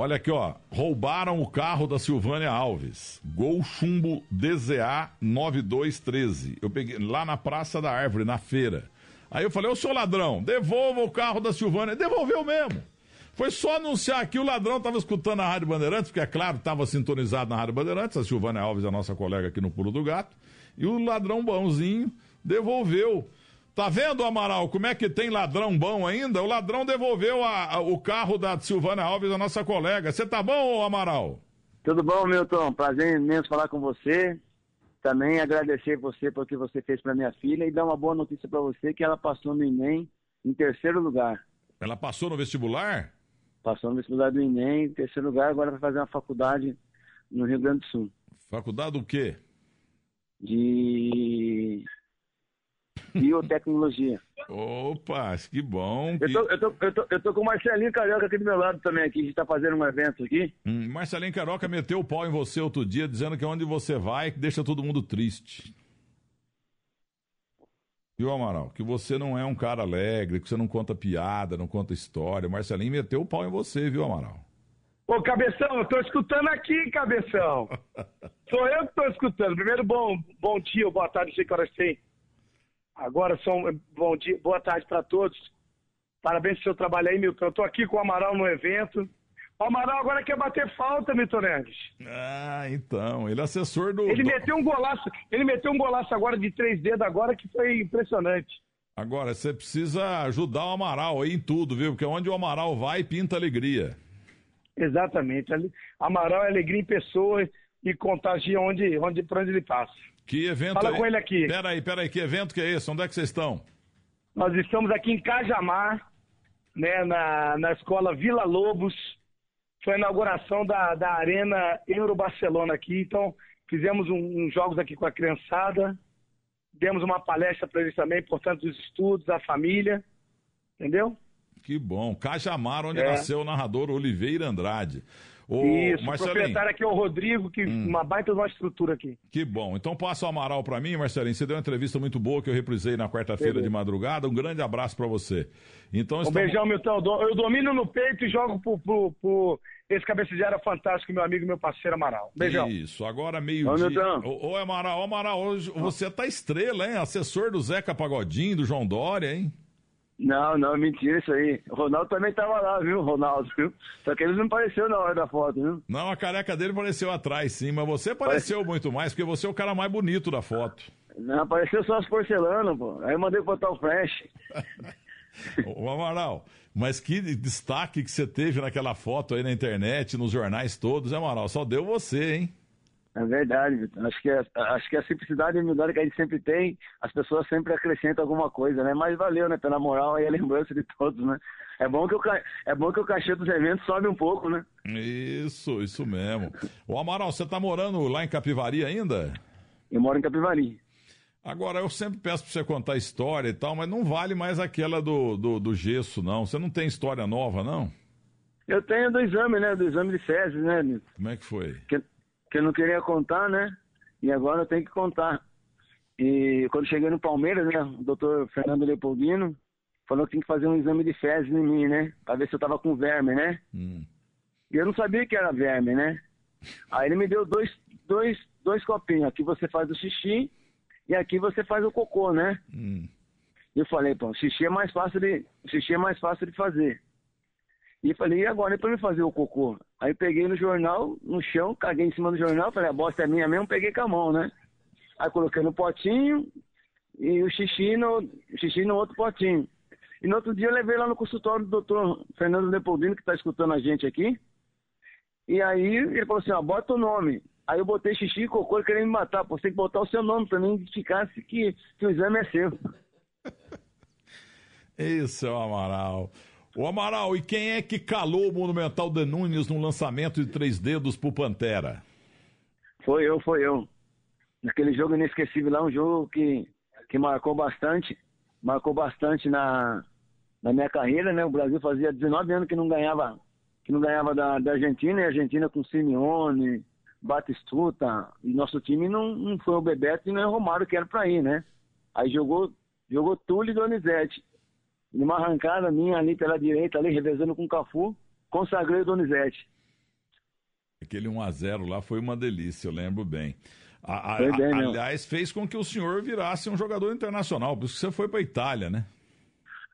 Olha aqui, ó. Roubaram o carro da Silvânia Alves. Gol chumbo DZA 9213. Eu peguei lá na Praça da Árvore, na feira. Aí eu falei, ô seu ladrão, devolva o carro da Silvânia. Devolveu mesmo. Foi só anunciar que o ladrão estava escutando a Rádio Bandeirantes, porque é claro, estava sintonizado na Rádio Bandeirantes. A Silvânia Alves é a nossa colega aqui no Pulo do Gato. E o ladrão bonzinho devolveu. Tá vendo, Amaral, como é que tem ladrão bom ainda? O ladrão devolveu a, a, o carro da Silvana Alves, a nossa colega. Você tá bom, Amaral? Tudo bom, Milton? Prazer imenso falar com você. Também agradecer você pelo que você fez para minha filha e dar uma boa notícia para você que ela passou no Enem em terceiro lugar. Ela passou no vestibular? Passou no vestibular do Enem em terceiro lugar, agora vai fazer uma faculdade no Rio Grande do Sul. Faculdade do quê? De biotecnologia. Opa, que bom. Eu, tô, eu, tô, eu, tô, eu tô com o Marcelinho Carioca aqui do meu lado também, aqui. A gente tá fazendo um evento aqui. Hum, Marcelinho Carioca meteu o pau em você outro dia, dizendo que onde você vai, deixa todo mundo triste. Viu, Amaral? Que você não é um cara alegre, que você não conta piada, não conta história. O Marcelinho meteu o pau em você, viu, Amaral? Ô, Cabeção, eu tô escutando aqui, Cabeção. Sou eu que tô escutando. Primeiro, bom, bom dia, boa tarde, sei que horas tem. Agora são bom dia, boa tarde para todos. Parabéns pelo seu trabalho aí, Milton. Eu tô aqui com o Amaral no evento. O Amaral agora quer bater falta, Milton Neves. Ah, então. Ele é assessor do. Ele meteu um golaço. Ele meteu um golaço agora de três dedos agora que foi impressionante. Agora, você precisa ajudar o Amaral aí em tudo, viu? Porque onde o Amaral vai, pinta alegria. Exatamente. Amaral é alegria em pessoa e contagia onde, onde, por onde ele passa. Que evento Fala é... com ele aqui. Peraí, peraí, que evento que é esse? Onde é que vocês estão? Nós estamos aqui em Cajamar, né, na, na escola Vila Lobos. Foi a inauguração da, da Arena Euro Barcelona aqui. Então, fizemos uns um, um jogos aqui com a criançada. Demos uma palestra para eles também, portanto, dos estudos, da família. Entendeu? Que bom. Cajamar, onde é. nasceu o narrador Oliveira Andrade. O Isso, Marcelinho. o proprietário aqui é o Rodrigo, que hum. uma baita de uma estrutura aqui. Que bom. Então passa o Amaral para mim, Marcelinho. Você deu uma entrevista muito boa que eu reprisei na quarta-feira de madrugada. Um grande abraço para você. Então, um estamos... beijão, Milton. Eu domino no peito e jogo pro, pro, pro esse cabeça de área fantástico, meu amigo, meu parceiro Amaral. Beijão. Isso, agora meio-dia. Ô, ô, Amaral, ô, Amaral, hoje você tá estrela, hein? Assessor do Zeca Pagodinho, do João Dória, hein? Não, não, mentira isso aí. O Ronaldo também tava lá, viu, Ronaldo, viu? Só que ele não apareceu na hora da foto, viu? Não, a careca dele apareceu atrás, sim, mas você apareceu Parece... muito mais, porque você é o cara mais bonito da foto. Não, apareceu só as porcelanas, pô. Aí eu mandei botar o flash. Ô Amaral, mas que destaque que você teve naquela foto aí na internet, nos jornais todos, hein, Amaral? Só deu você, hein? É verdade, Vitor. Acho que, é, acho que a simplicidade e a humildade que a gente sempre tem, as pessoas sempre acrescentam alguma coisa, né? Mas valeu, né? Pela moral e a lembrança de todos, né? É bom que o, é bom que o cachê dos eventos sobe um pouco, né? Isso, isso mesmo. O Amaral, você tá morando lá em Capivari ainda? Eu moro em Capivari. Agora, eu sempre peço pra você contar história e tal, mas não vale mais aquela do, do, do gesso, não. Você não tem história nova, não? Eu tenho do exame, né? Do exame de fezes, né? Como é que foi? Que que eu não queria contar, né? E agora eu tenho que contar. E quando cheguei no Palmeiras, né, o doutor Fernando Leopoldino falou que tinha que fazer um exame de fezes em mim, né? Pra ver se eu tava com verme, né? Hum. E eu não sabia que era verme, né? Aí ele me deu dois, dois, dois copinhos. Aqui você faz o xixi e aqui você faz o cocô, né? Hum. Eu falei, pô, xixi é mais fácil de, xixi é mais fácil de fazer. E falei, e agora é pra me fazer o cocô? Aí peguei no jornal, no chão, caguei em cima do jornal, falei, a bosta é minha mesmo, peguei com a mão, né? Aí coloquei no potinho e o xixi no, xixi no outro potinho. E no outro dia eu levei lá no consultório do doutor Fernando Leopoldino, que está escutando a gente aqui. E aí ele falou assim, ó, bota o nome. Aí eu botei xixi e cocô, ele querendo me matar. Pô, você tem que botar o seu nome pra mim que, que o exame é seu. Isso é Amaral. O Amaral, e quem é que calou o Monumental de Nunes no lançamento de três dedos pro Pantera? Foi eu, foi eu. Naquele jogo inesquecível lá, um jogo que, que marcou bastante, marcou bastante na, na minha carreira, né? O Brasil fazia 19 anos que não ganhava, que não ganhava da, da Argentina, e a Argentina com Simeone, Batistuta, e nosso time não, não foi o Bebeto e nem o Romário que era pra ir, né? Aí jogou, jogou Túlio e Donizete numa arrancada minha ali pela direita, ali revezando com o Cafu, consagrei o Donizete. Aquele 1x0 lá foi uma delícia, eu lembro bem. A, a, bem, a, aliás, fez com que o senhor virasse um jogador internacional, por isso que você foi para Itália, né?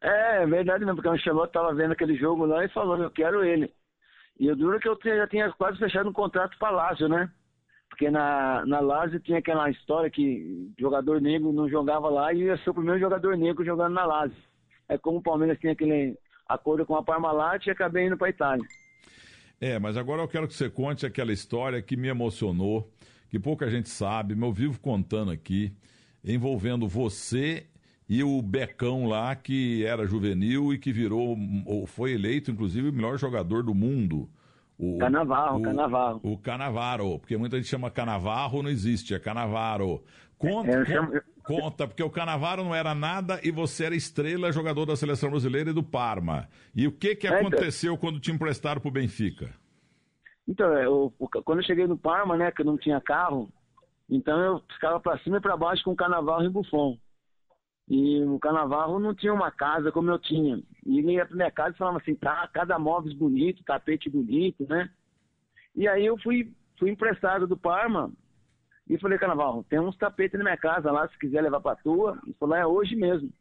É, é verdade mesmo, porque o Ancelotti tava vendo aquele jogo lá e falou, eu quero ele. E o duro que eu já tinha quase fechado um contrato para Lazio, né? Porque na, na Lazio tinha aquela história que jogador negro não jogava lá e ia ser o primeiro jogador negro jogando na Lazio. É como o Palmeiras tinha aquele acordo com a Parmalat e acabei indo para Itália. É, mas agora eu quero que você conte aquela história que me emocionou, que pouca gente sabe, mas eu vivo contando aqui, envolvendo você e o Becão lá, que era juvenil e que virou, ou foi eleito, inclusive, o melhor jogador do mundo. O, Canavarro, o, Canavarro. O Canavaro, porque muita gente chama Canavarro, não existe, é Canavaro. Conta, É, eu chamo- conta, porque o Canavaro não era nada e você era estrela, jogador da seleção brasileira e do Parma. E o que, que É, então- aconteceu quando te emprestaram pro Benfica? Então, é, eu- quando eu cheguei no Parma, né, que eu não tinha carro, então eu ficava para cima e para baixo com o Canavarro e Buffon. E o Canavarro não tinha uma casa como eu tinha. E ele ia pra minha casa e falava assim, tá, cada móveis bonito, tapete bonito, né? E aí eu fui, fui emprestado do Parma e falei, Canavarro, tem uns tapetes na minha casa lá, se quiser levar pra tua. Ele falou, é hoje mesmo.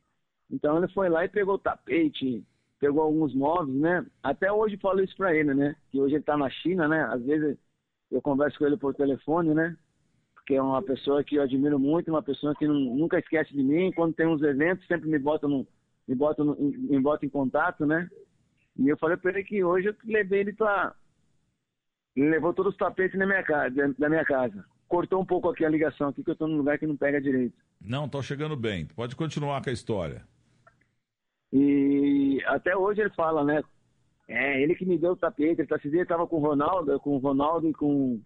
Então ele foi lá e pegou o tapete, pegou alguns móveis, né? Até hoje eu falo isso pra ele, né? Que hoje ele tá na China, né? Às vezes eu converso com ele por telefone, né? Porque é uma pessoa que eu admiro muito, uma pessoa que não- nunca esquece de mim. Quando tem uns eventos, sempre me bota, no, me bota, no, me bota em contato, né? E eu falei pra ele que hoje eu levei ele pra. Ele levou todos os tapetes na minha casa, da minha casa. Cortou um pouco aqui a ligação aqui, que eu tô num lugar que não pega direito. Não, tô chegando bem. Pode continuar com a história. E até hoje ele fala, né? É, ele que me deu o tapete. Ele tá, esse dia ele tava com o Ronaldo, com o Ronaldo e com,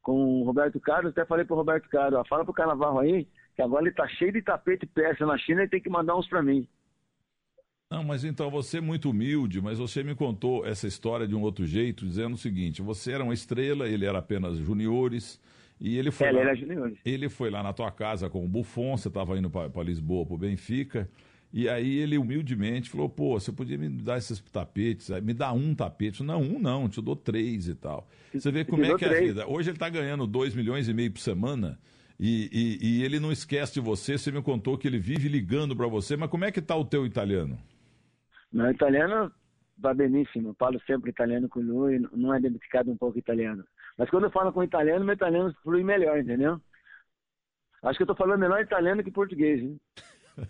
com o Roberto Carlos. Até falei pro Roberto Carlos, ó, fala pro Canavarro aí, que agora ele tá cheio de tapete persa na China e tem que mandar uns pra mim. Não, mas então você é muito humilde, mas você me contou essa história de um outro jeito, dizendo o seguinte: você era uma estrela, ele era apenas juniores, e ele foi, É, ele lá, junior. ele foi lá na tua casa com o Buffon, você estava indo para Lisboa, para o Benfica, e aí ele humildemente falou: pô, você podia me dar esses tapetes, me dá um tapete. Não, um não, te dou três e tal. Você vê como é que é a vida. Hoje ele está ganhando 2 milhões e meio por semana. E, e- e ele não esquece de você. Você me contou que ele vive ligando para você. Mas como é que tá o teu italiano? Meu italiano va benissimo, falo sempre italiano com lui, não é dedicado um pouco italiano. Mas quando eu falo com italiano, meu italiano flui melhor, entendeu? Acho que eu tô falando melhor italiano que português, hein?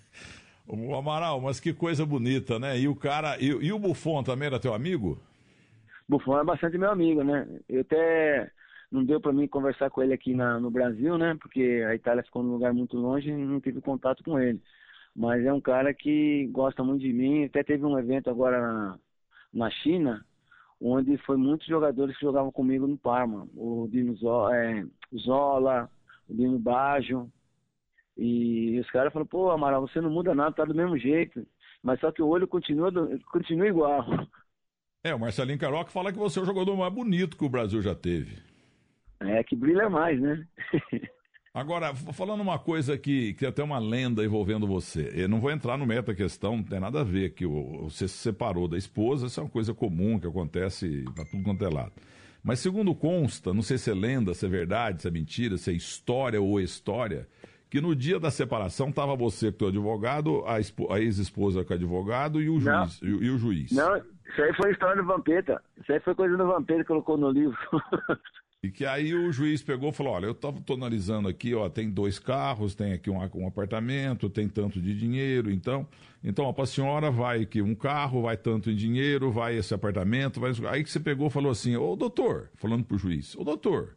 O Amaral, mas que coisa bonita, né? E o cara. E, e o Buffon também era teu amigo? Buffon é bastante meu amigo, né? Eu até não deu para mim conversar com ele aqui na, no Brasil, né? Porque a Itália ficou num lugar muito longe e não tive contato com ele. Mas é um cara que gosta muito de mim. Até teve um evento agora na, na China, onde foi muitos jogadores que jogavam comigo no Parma. O Dino Zola, é, o Zola o Dino Baggio. E os caras falaram, pô, Amaral, você não muda nada, tá do mesmo jeito. Mas só que o olho continua, continua igual. É, o Marcelinho Caroca fala que você é o jogador mais bonito que o Brasil já teve. É, que brilha mais, né? Agora, falando uma coisa que, que até uma lenda envolvendo você. Eu não vou entrar no meta questão, não tem nada a ver que você se separou da esposa, isso é uma coisa comum que acontece para tudo quanto é lado. Mas segundo consta, não sei se é lenda, se é verdade, se é mentira, se é história ou história, que no dia da separação estava você com o advogado, a, a ex-esposa com o advogado e o Não. juiz. E, e o juiz. Não, isso aí foi história do Vampeta. Isso aí foi coisa do Vampeta que colocou no livro. E que aí o juiz pegou e falou: olha, eu tô analisando aqui, ó, tem dois carros, tem aqui um, um apartamento, tem tanto de dinheiro, então, então, ó, pra senhora vai que um carro, vai tanto em dinheiro, vai esse apartamento, vai. Aí que você pegou e falou assim, ô doutor, falando pro juiz, ô doutor,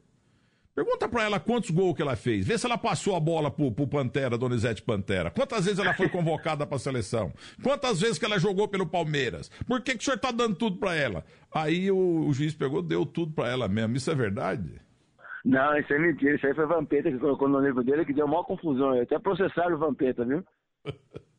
pergunta pra ela quantos gols que ela fez, vê se ela passou a bola pro, pro Pantera, Donizete Pantera, quantas vezes ela foi convocada pra seleção, quantas vezes que ela jogou pelo Palmeiras, por que, que o senhor tá dando tudo pra ela? Aí o, o juiz pegou, deu tudo pra ela mesmo, isso é verdade? Não, isso é mentira. Isso aí foi Vampeta que colocou no livro dele, que deu maior confusão. Até processaram o Vampeta, viu?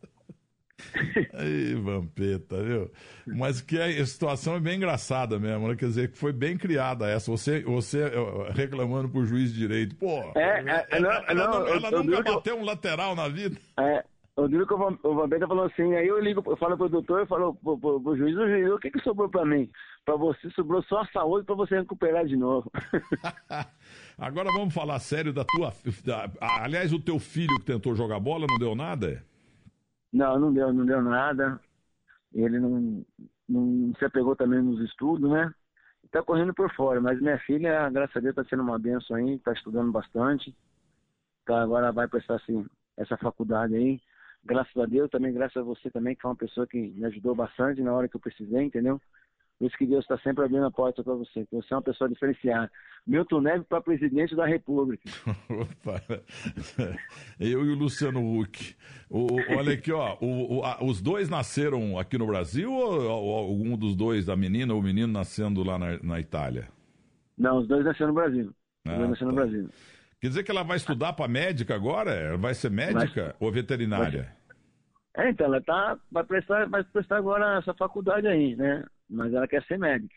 Aí, Vampeta, viu? Mas que a situação é bem engraçada mesmo, né? Quer dizer, que foi bem criada essa. Você, você eh, reclamando pro juiz de direito. Pô, É, é, ela, não, ela não, eu- ela eu nunca digo- bateu um lateral na vida. É, O duro que o Vampeta falou assim, aí eu ligo, eu falo pro doutor, eu falo pro, pro, pro juiz, o juiz, o que que sobrou pra mim? Pra você, sobrou só a saúde pra você recuperar de novo. Agora vamos falar sério da tua... Da, aliás, o teu filho que tentou jogar bola não deu nada? Não, não deu, não deu nada. Ele não, não se apegou também nos estudos, né? Tá correndo por fora, mas minha filha, graças a Deus, tá sendo uma benção aí, tá estudando bastante. Tá, agora vai prestar assim, essa faculdade aí graças a Deus, também graças a você também, que foi uma pessoa que me ajudou bastante na hora que eu precisei, entendeu? Por isso que Deus está sempre abrindo a porta para você, que você é uma pessoa diferenciada. Milton Neves para presidente da República. Opa. Eu e o Luciano Huck. O, olha aqui, ó. O, o, a, os dois nasceram aqui no Brasil ou, algum dos dois, da menina ou o menino, nascendo lá na, na Itália? Não, os dois nasceram no Brasil. Os ah, dois nasceram tá. no Brasil. Quer dizer que ela vai estudar para médica agora? Vai ser médica vai, ou veterinária? Vai, é, então, ela tá, vai, prestar, vai prestar agora essa faculdade aí, né? Mas ela quer ser médica.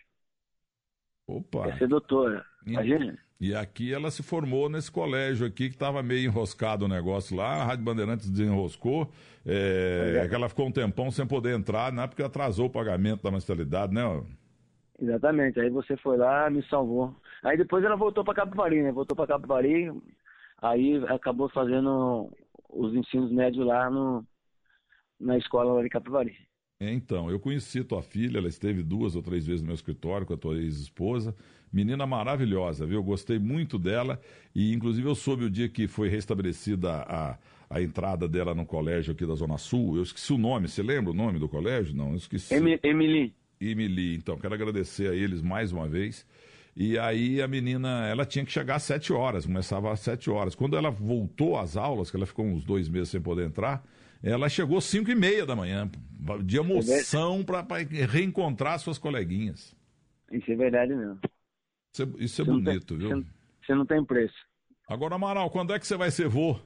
Opa! Quer ser doutora. Imagina. E aqui ela se formou nesse colégio aqui que estava meio enroscado o negócio lá, a Rádio Bandeirantes desenroscou, é, é. que ela ficou um tempão sem poder entrar, né? Porque atrasou o pagamento da mensalidade, né? Exatamente, aí você foi lá, me salvou. Aí depois ela voltou para Capivari, né? Voltou para Capivari, aí acabou fazendo os ensinos médios lá no, na escola lá de Capivari. Então, eu conheci tua filha, ela esteve duas ou três vezes no meu escritório com a tua ex-esposa. Menina maravilhosa, viu? Eu gostei muito dela e, inclusive, eu soube o dia que foi restabelecida a, a entrada dela no colégio aqui da Zona Sul. Eu esqueci o nome, você lembra o nome do colégio? Não, eu esqueci. Emily. Emily, então, quero agradecer a eles mais uma vez. E aí a menina, ela tinha que chegar às sete horas, começava às sete horas. Quando ela voltou às aulas, que ela ficou uns dois meses sem poder entrar, ela chegou às cinco e meia da manhã, de emoção para reencontrar suas coleguinhas. Isso é verdade mesmo. Isso é, isso é bonito, tem, viu? Você não tem preço. Agora, Amaral, quando é que você vai ser vô?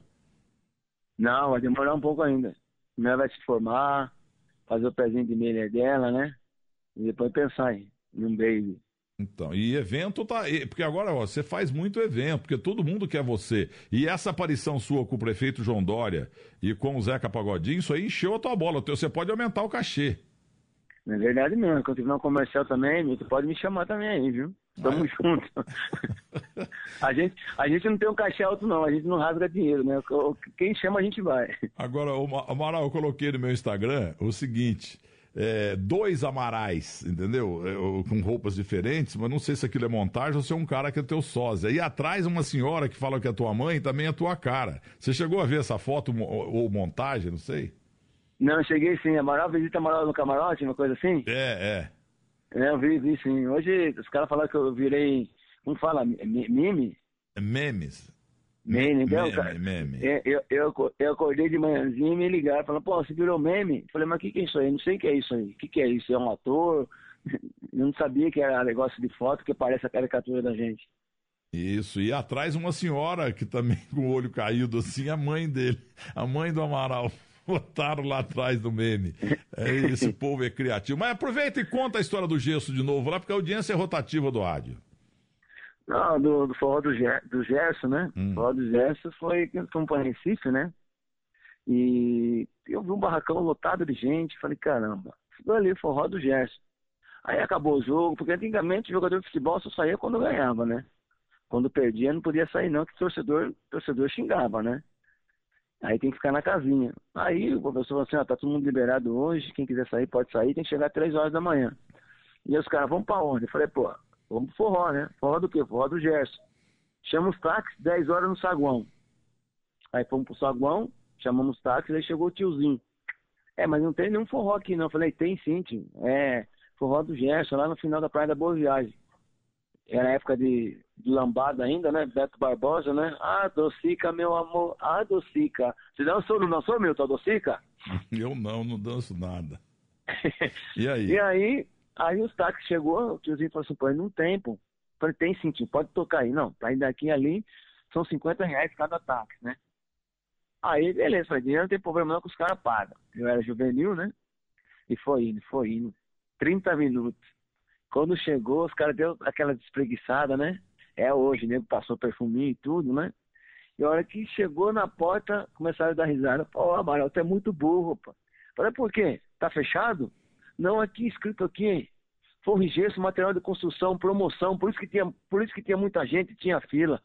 Não, vai demorar um pouco ainda. Primeiro vai se formar, fazer o pezinho de meia dela, né? E depois pensar em um baby. Então, e evento tá. Porque agora ó, você faz muito evento, porque todo mundo quer você. E essa aparição sua com o prefeito João Dória e com o Zeca Pagodinho, isso aí encheu a tua bola. Você pode aumentar o cachê. É verdade mesmo. Quando tiver um comercial também, tu pode me chamar também aí, viu? Tamo ah, é? junto. a, gente, a gente não tem um cachê alto, não. A gente não rasga dinheiro, né? Quem chama, a gente vai. Agora, Amaral, eu coloquei no meu Instagram o seguinte é, dois amarais, entendeu? É, com roupas diferentes, mas não sei se aquilo é montagem ou se é um cara que é teu sósia. E atrás uma senhora que fala que é tua mãe também é tua cara. Você chegou a ver essa foto ou, montagem, não sei? Não, cheguei sim. Amaral visita Amaral no camarote, uma coisa assim? É, é. É, eu vi, vi sim. Hoje os caras falaram que eu virei, como fala, meme? Memes. Meme, então, meme, cara, meme. É, eu, eu, eu, acordei de manhãzinha e me ligaram, falando, pô, você virou meme? Falei, mas o que, que é isso aí? Não sei o que é isso aí. O que, que é isso? É um ator? Eu não sabia que era negócio de foto que parece a caricatura da gente. Isso, e atrás uma senhora que também com o olho caído assim, a mãe dele, a mãe do Amaral. Botaram lá atrás do meme. É, esse povo é criativo. Mas aproveita e conta a história do gesso de novo lá, porque a audiência é rotativa do rádio. Não, do, do forró do, Ger, do Gerson, né? Hum. O forró do Gerson foi fomos para Recife, né? E eu vi um barracão lotado de gente, falei, caramba, ficou ali o forró do Gerson. Aí acabou o jogo, porque antigamente o jogador de futebol só saía quando ganhava, né? Quando perdia não podia sair não, que o torcedor, torcedor xingava, né? Aí tem que ficar na casinha. Aí o professor falou assim, ah, tá todo mundo liberado hoje, quem quiser sair pode sair, tem que chegar às três horas da manhã. E os caras, vamos pra onde? Eu falei, pô, Vamos pro forró, né? Forró do quê? Forró do Gerson. Chama os táxis, 10 horas no saguão. Aí fomos pro saguão, chamamos os táxis, aí chegou o tiozinho. É, mas não tem nenhum forró aqui não. Eu falei, tem sim, tio. É, forró do Gerson, lá no final da Praia da Boa Viagem. Era época de, de lambada ainda, né? Beto Barbosa, né? Ah, docica, meu amor, ah, docica. Você dançou, não dançou, meu, tua docica? Eu não, não danço nada. E aí? e aí, Aí os táxis chegou, o tiozinho falou assim, pô, não tem, pô. Falei, tem sim, tio, pode tocar aí. Não, pra ir daqui ali são 50 reais cada táxi, né? Aí, beleza, falei, dinheiro não tem problema não que os caras pagam. Eu era juvenil, né? E foi indo, foi indo. 30 minutos. Quando chegou, os caras deu aquela despreguiçada, né? É hoje, né? Passou perfuminho e tudo, né? E a hora que chegou na porta, começaram a dar risada. Pô, Amaral, tu é muito burro, pô. Falei, por quê? Tá fechado? Não, aqui, escrito aqui. Forro gesso, material de construção, promoção. Por isso que tinha, por isso que tinha muita gente, tinha fila.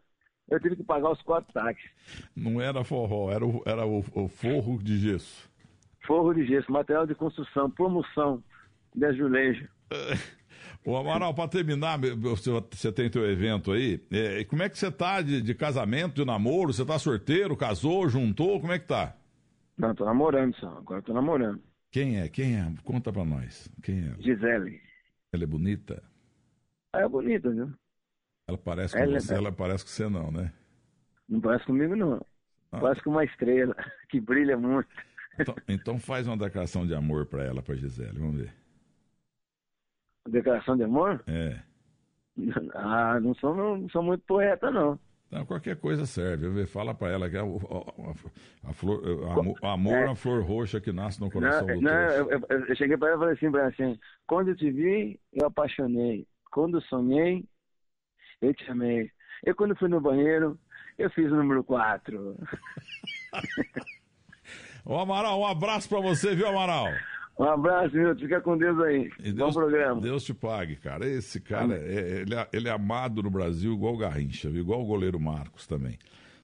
Eu tive que pagar os quatro táxis. Não era forró, era o, era o, o forro de gesso. Forro de gesso, material de construção, promoção de azulejo. Ô Amaral, para terminar, você, tem teu evento aí, é, como é que você tá de, de, casamento, de namoro? Você tá solteiro, casou, juntou, como é que tá? Não, tô namorando só, agora tô namorando. Quem é? Quem é? Conta pra nós. Quem é? Gisele. Ela é bonita? Ela é bonita, viu? Ela parece com ela, você, é... ela parece com você não, né? Não parece comigo, não. Ah. Parece com uma estrela que brilha muito. Então, então faz uma declaração de amor para ela, pra Gisele, vamos ver. Declaração de amor? É. Ah, não sou, não sou muito poeta, não. Não, qualquer coisa serve. Fala para ela que a, a, a flor, a, amor é uma flor roxa que nasce no coração não, do não, eu, eu, eu, cheguei para ela e falei assim, pra assim, quando eu te vi, eu apaixonei. Quando sonhei, eu te amei. E quando fui no banheiro, eu fiz o número 4. Ô Amaral, um abraço para você, viu, Amaral? Um abraço, Milton. Fica com Deus aí. E Deus, Bom programa. Deus te pague, cara. Esse cara, é, ele, é, ele é amado no Brasil igual o Garrincha, igual o goleiro Marcos também.